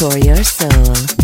For your soul.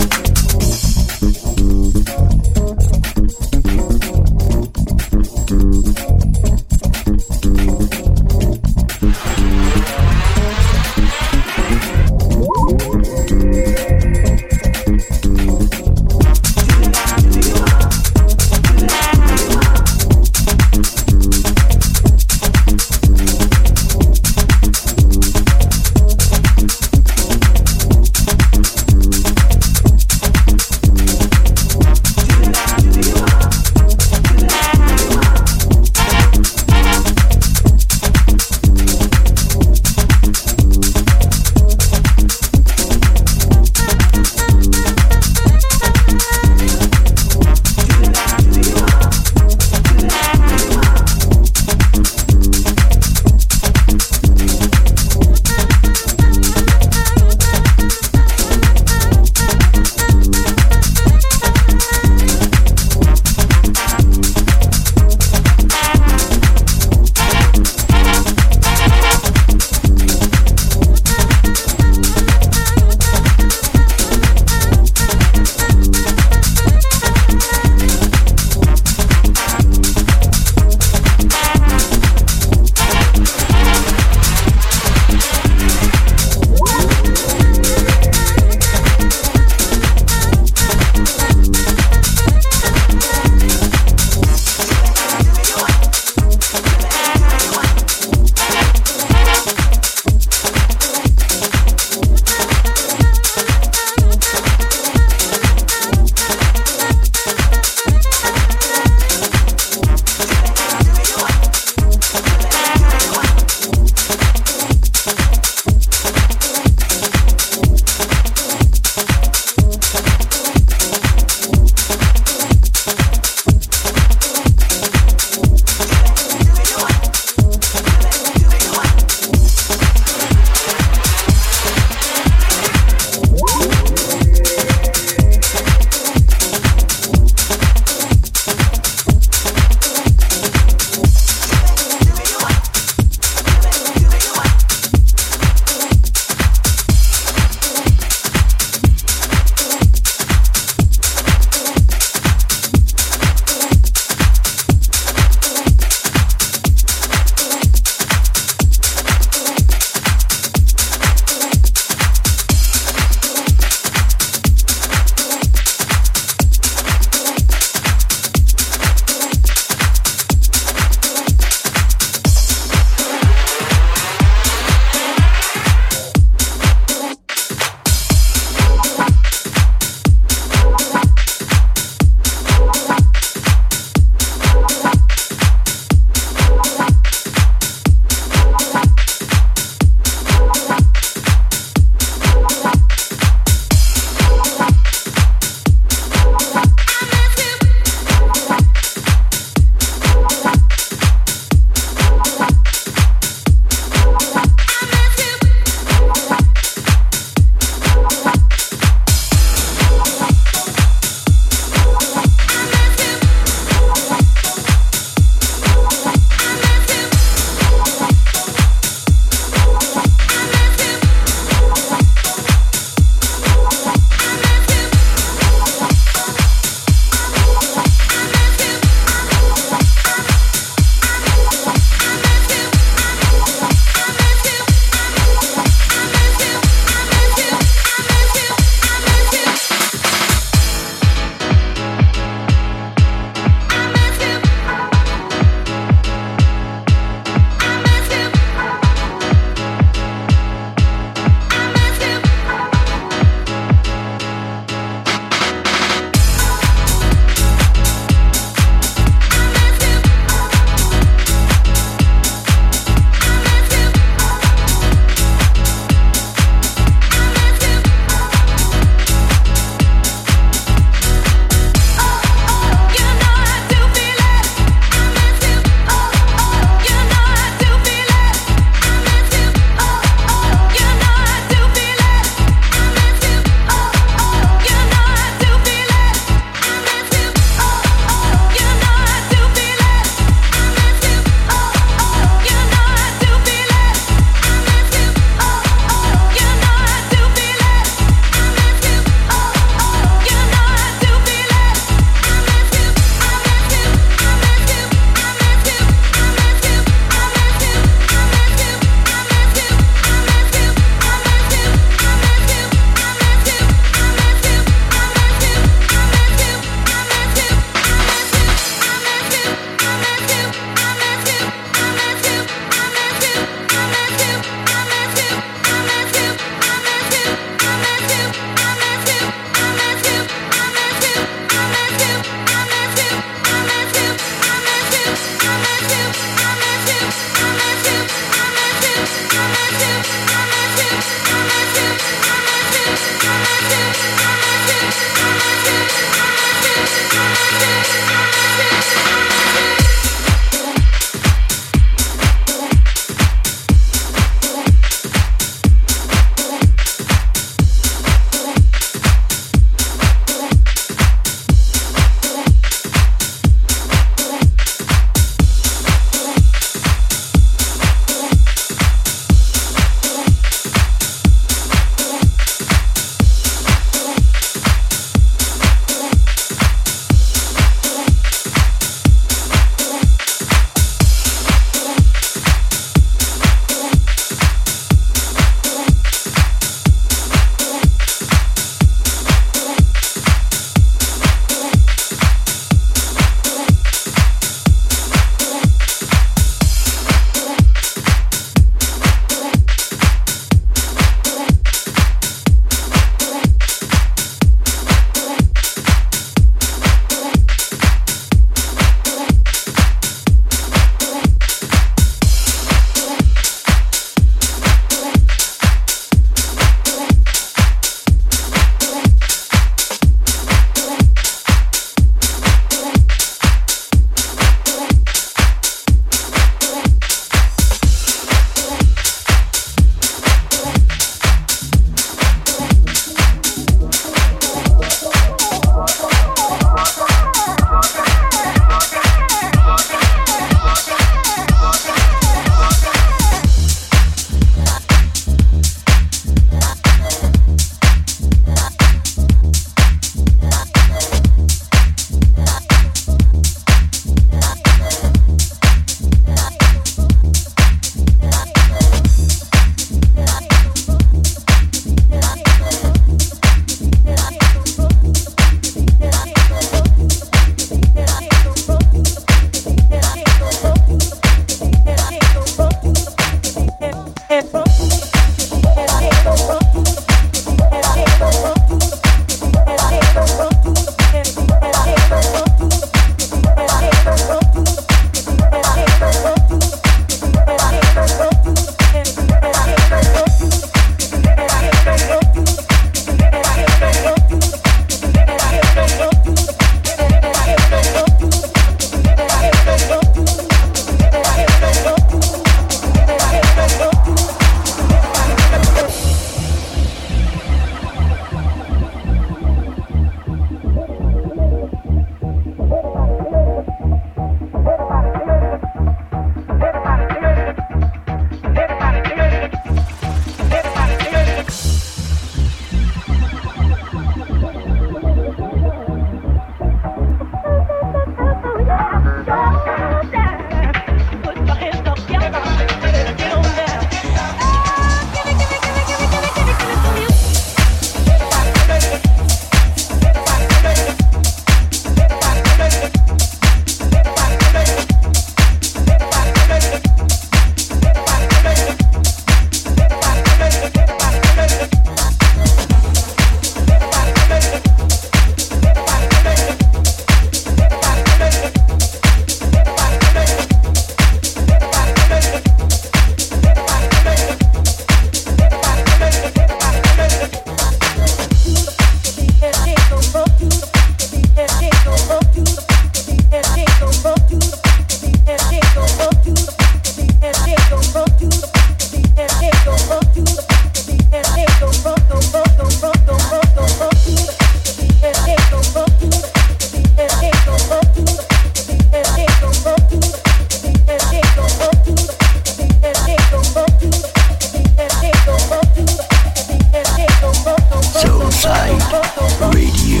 Radio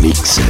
Mix.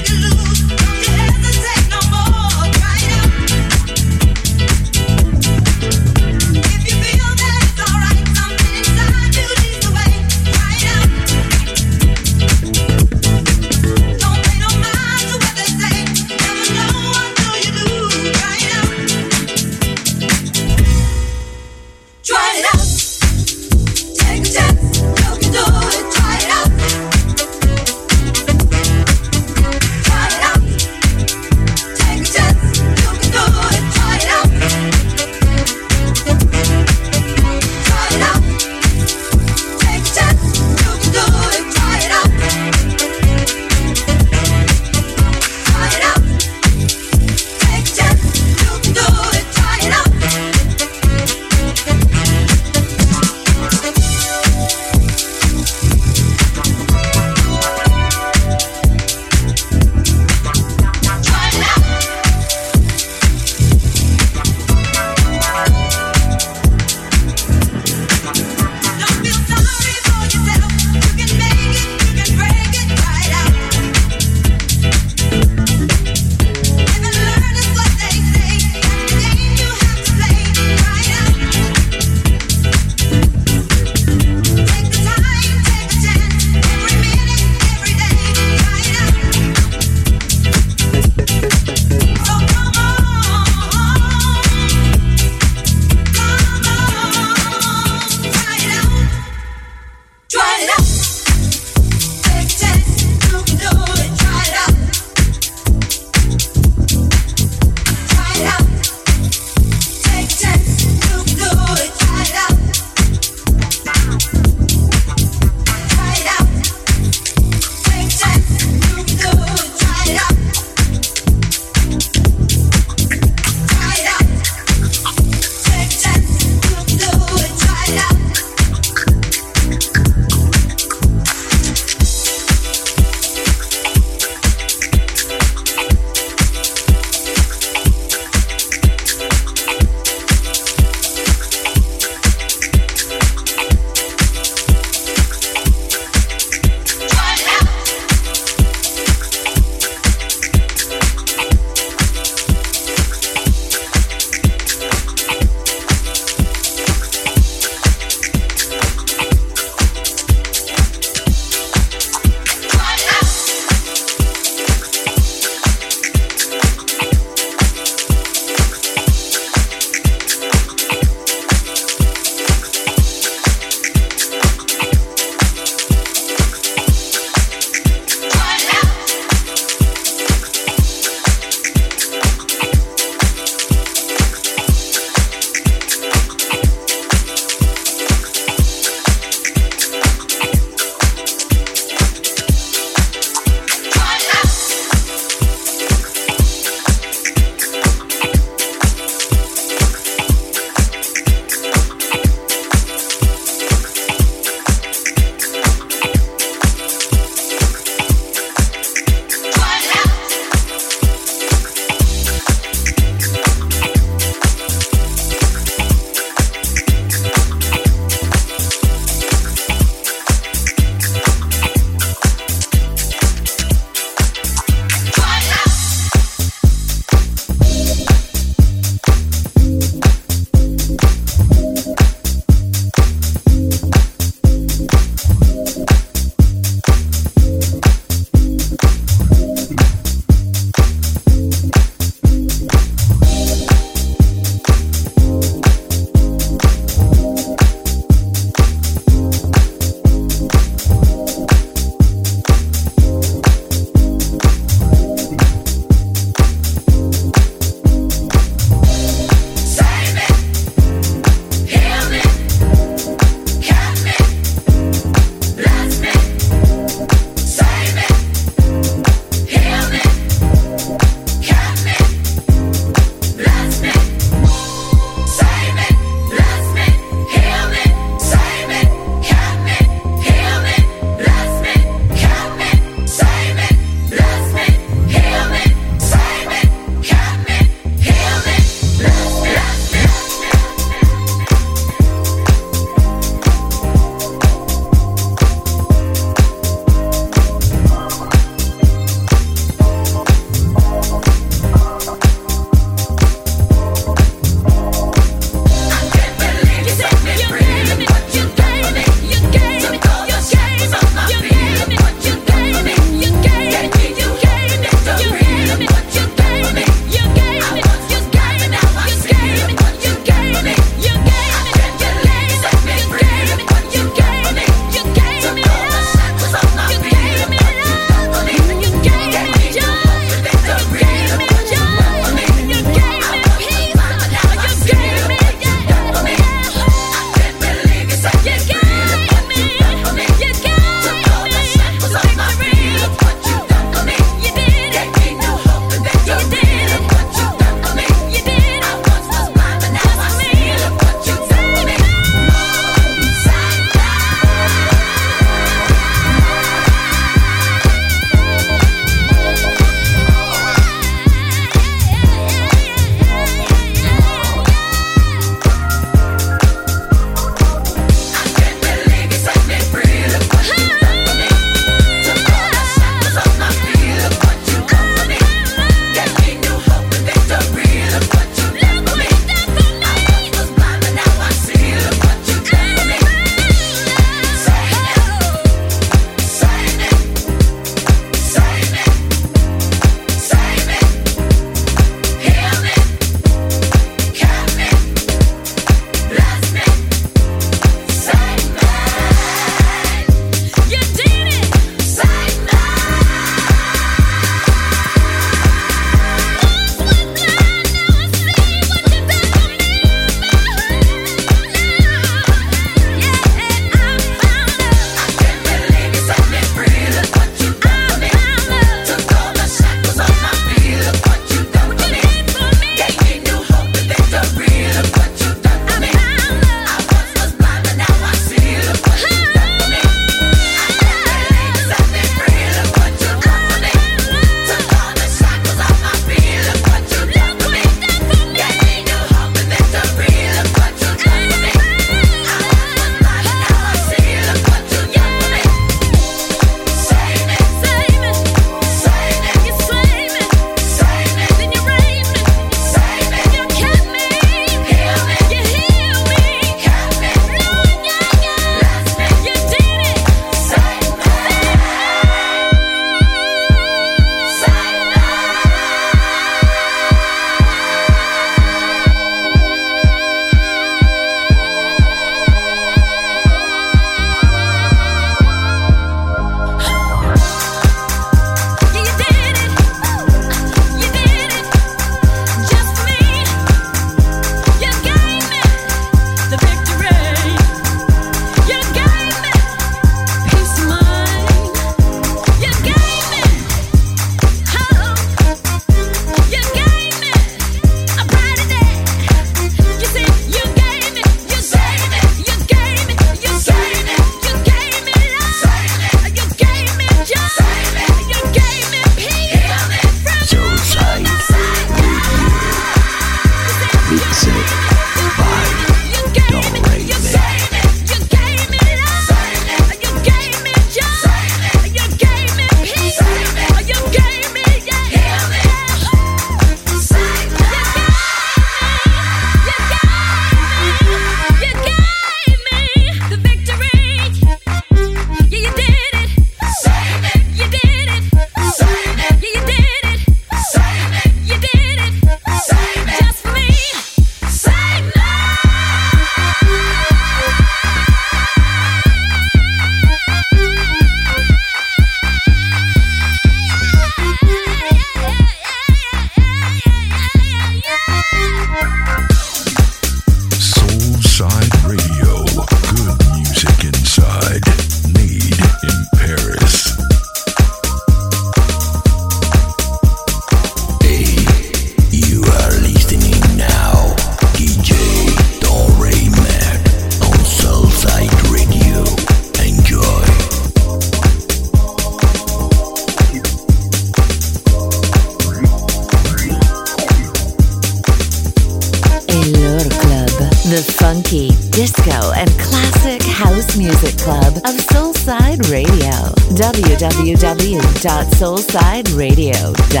www.soulsideradio.com.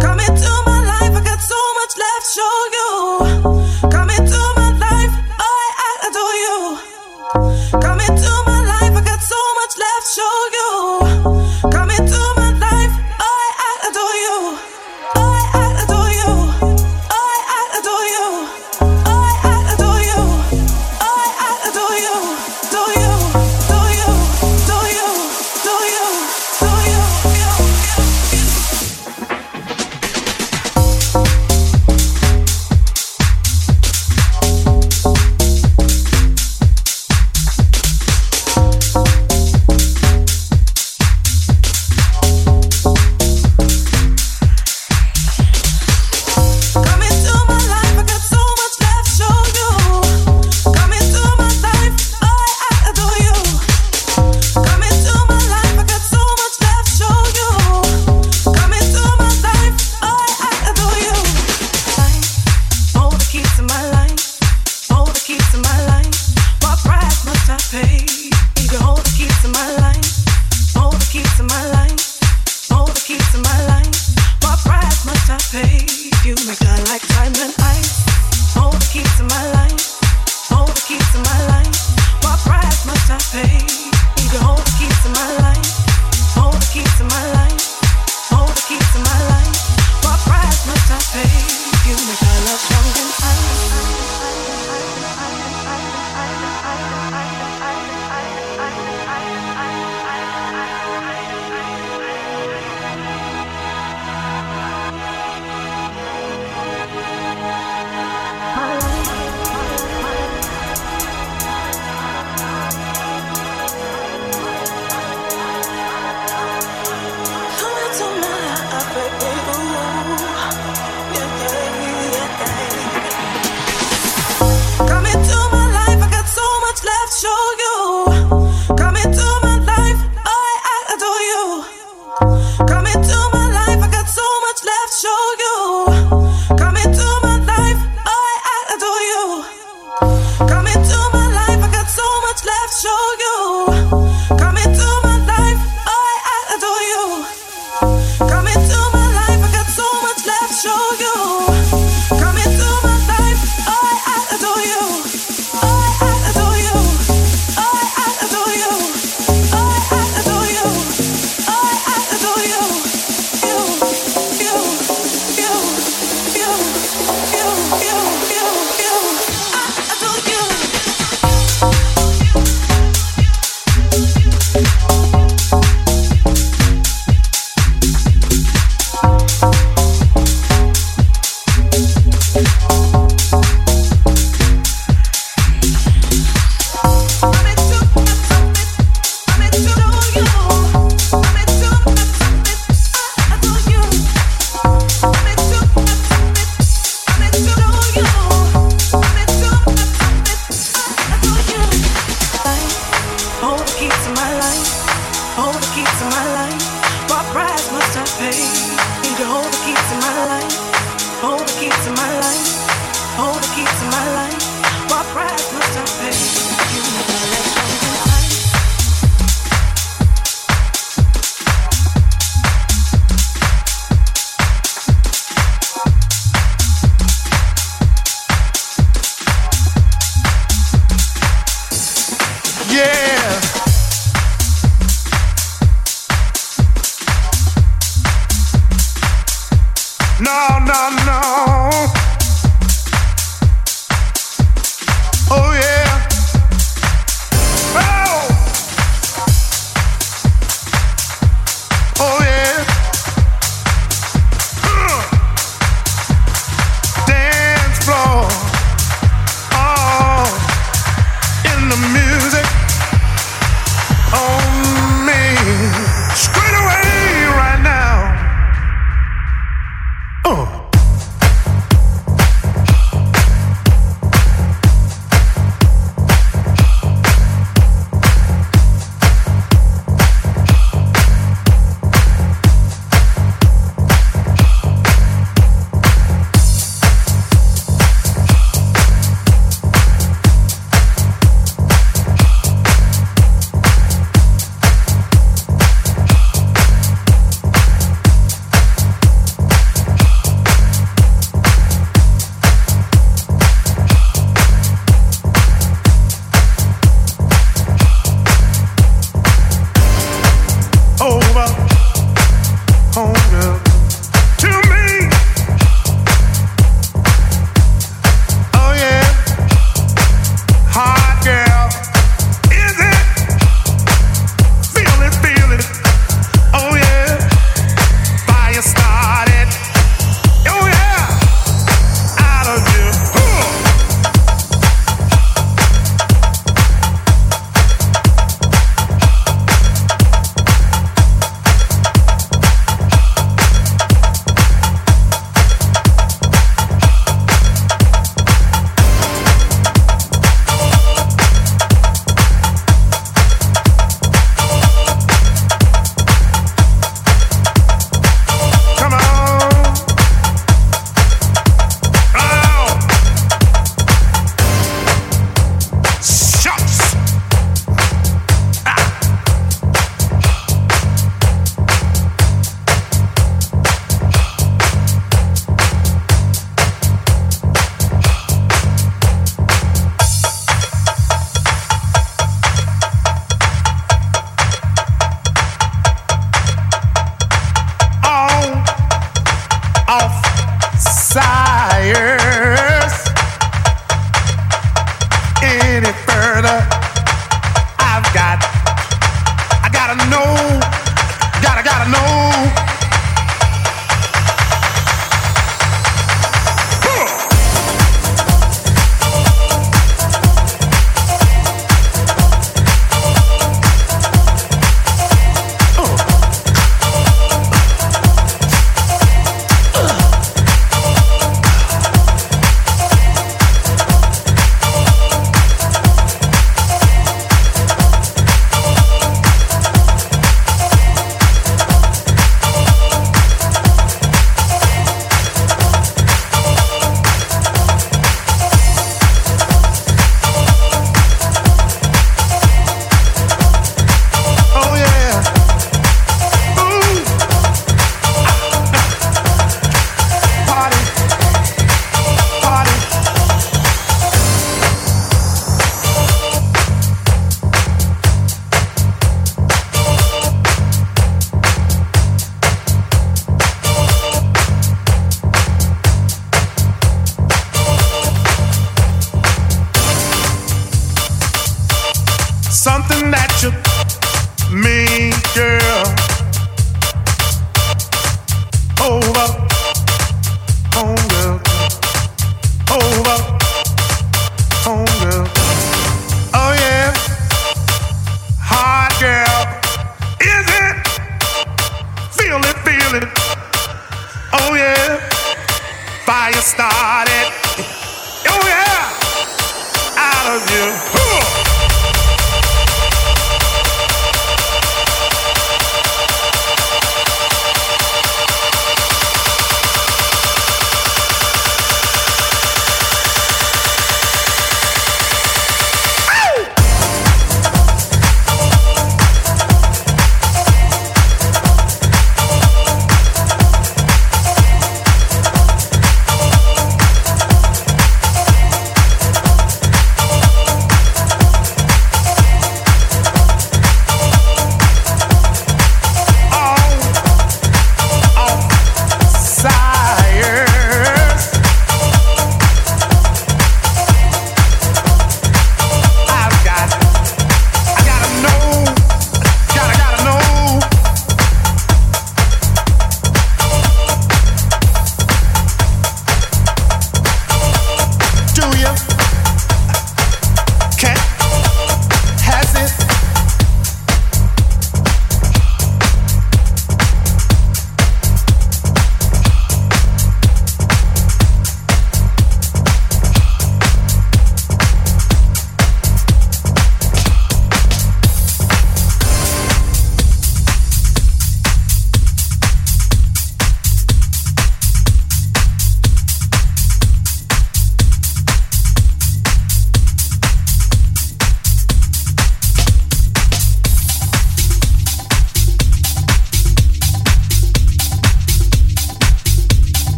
Come into my life, I got so much left, show you.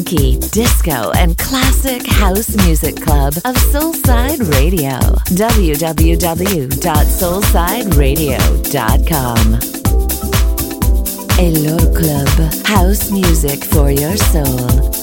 Funky, disco, and classic house music club of Soulside Radio. www.soulsideradio.com. Elor Club. House music for your soul.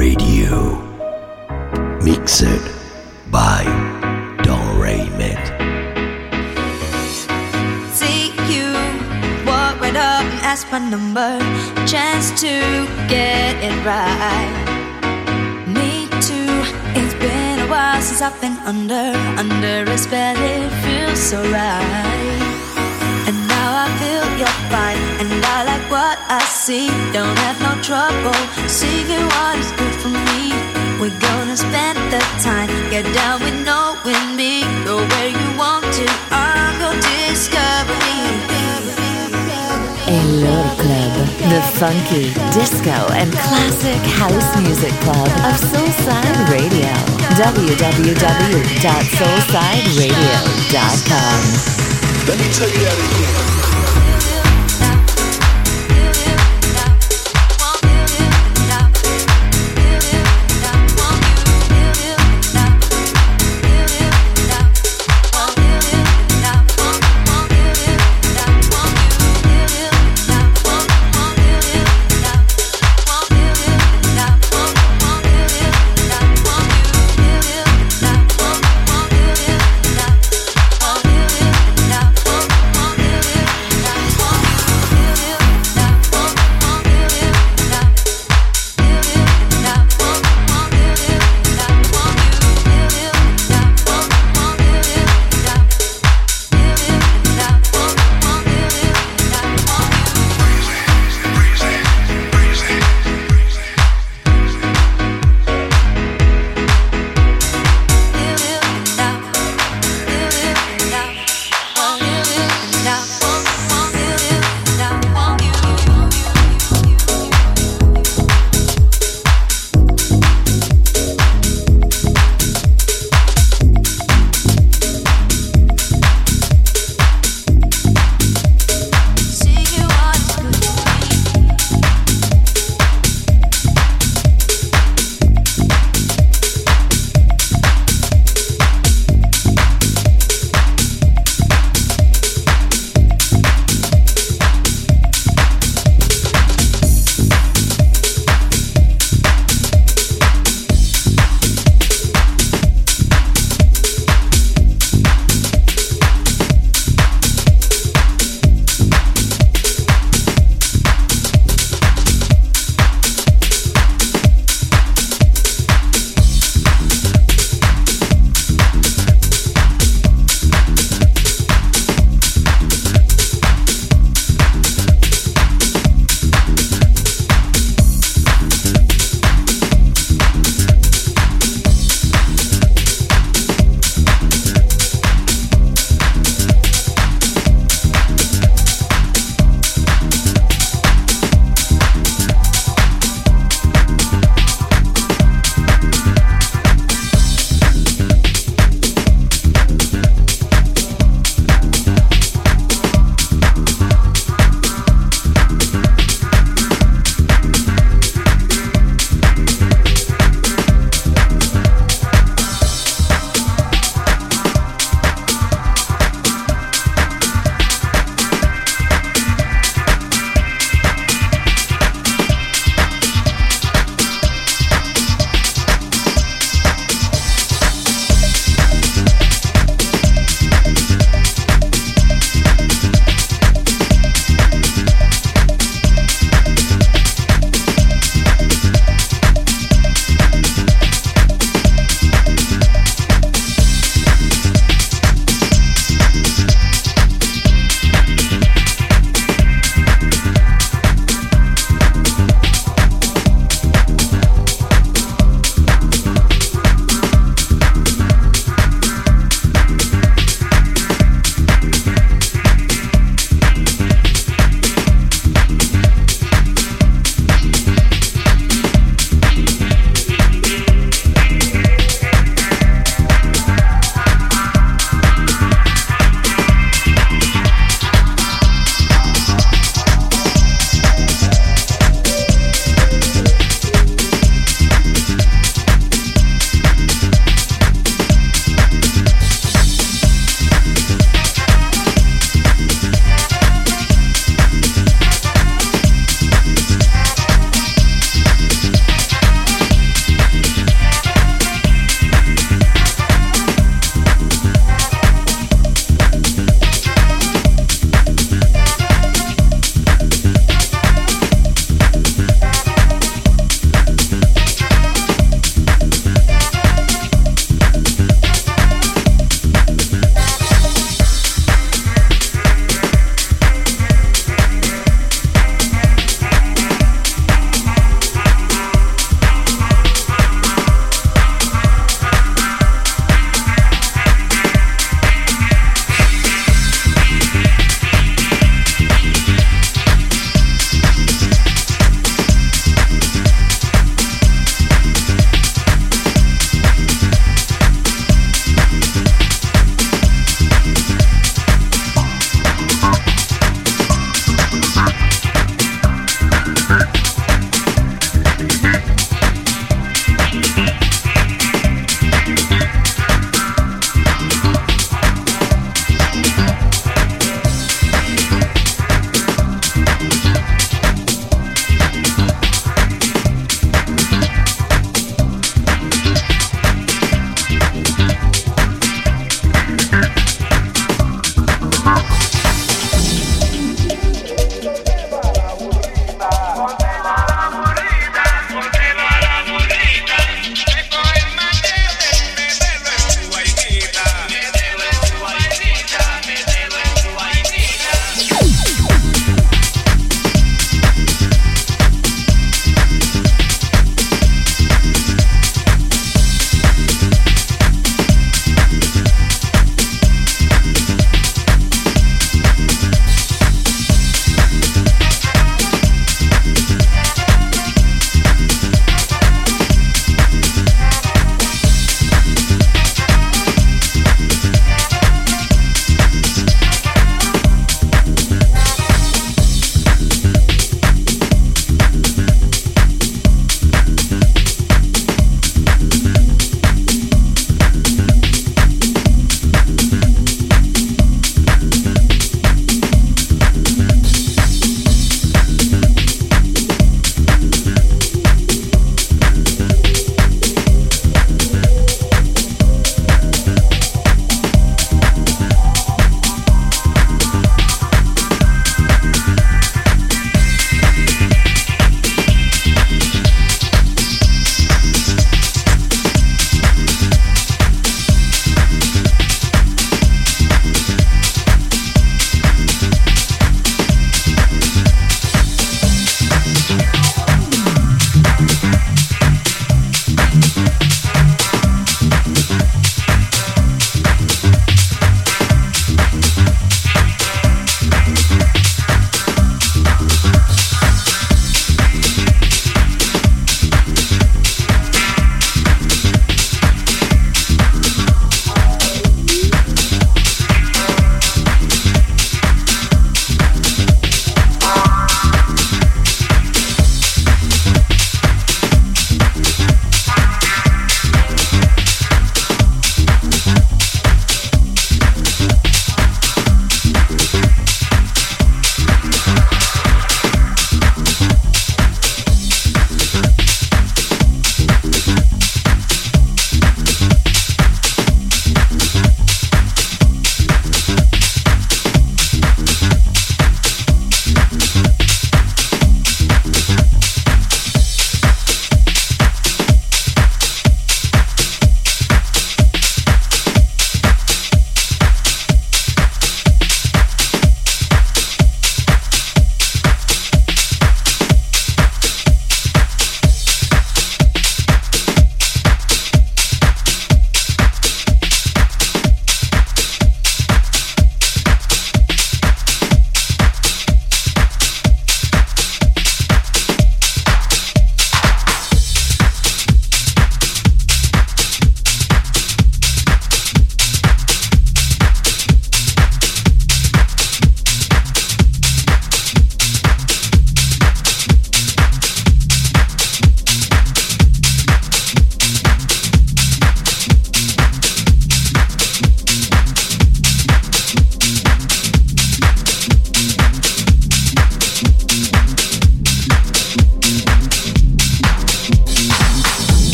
Radio. Mixed by Don Raymond. See you walk right up and ask my number. Chance to get it right. Me too. It's been a while since I've been under, under a spell. It feels so right. And now I feel you're fine, I see. Don't have no trouble seeing what is good for me. We're gonna spend the time, get down with knowing me. Go where you want to, I'm your discovery. Elor Club, the funky, disco, and classic house music club of Soulside Radio. www.soulsideradio.com. Let me tell you that again.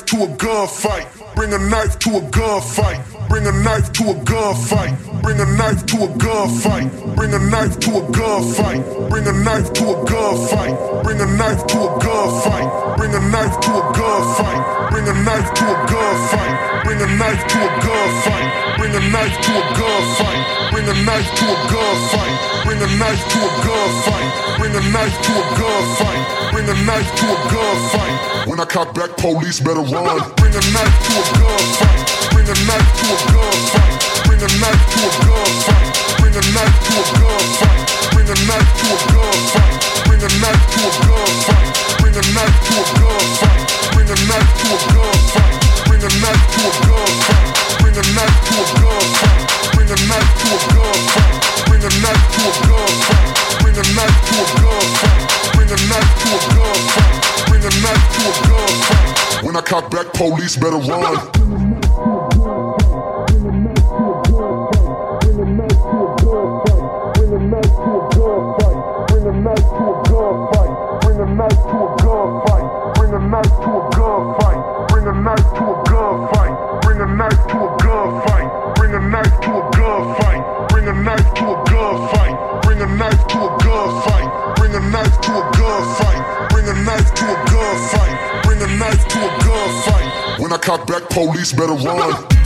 Knife to a gunfight. Bring a knife to a gunfight. Bring a knife to a gunfight. Bring a knife to a gunfight. Bring a knife to a gunfight. Bring a knife to a gunfight. Bring a knife to a gunfight. Bring a knife to a gunfight. Bring a knife to a gunfight. Bring a knife to a gunfight. Bring a knife to a gunfight. Bring a knife to a gunfight. Bring a knife to a gunfight. Bring a knife to a gunfight. Bring a knife to a gunfight. When I cock back, police better run. Bring a knife to a gunfight. Bring a knife to a gunfight. Bring a knife to a gunfight. Bring a knife to a gunfight. Bring a knife to a gunfight. Bring a knife to a gunfight. Bring a knife to a gunfight. Bring a knife to a gunfight. Bring a knife to a gunfight. Bring a knife to a gunfight. Bring a knife to a gunfight. Bring a knife to a gunfight. Bring a knife to a gunfight. Bring a knife to a gunfight. Bring a knife to a gunfight. When I cock back, police better run. I cock back, police better run.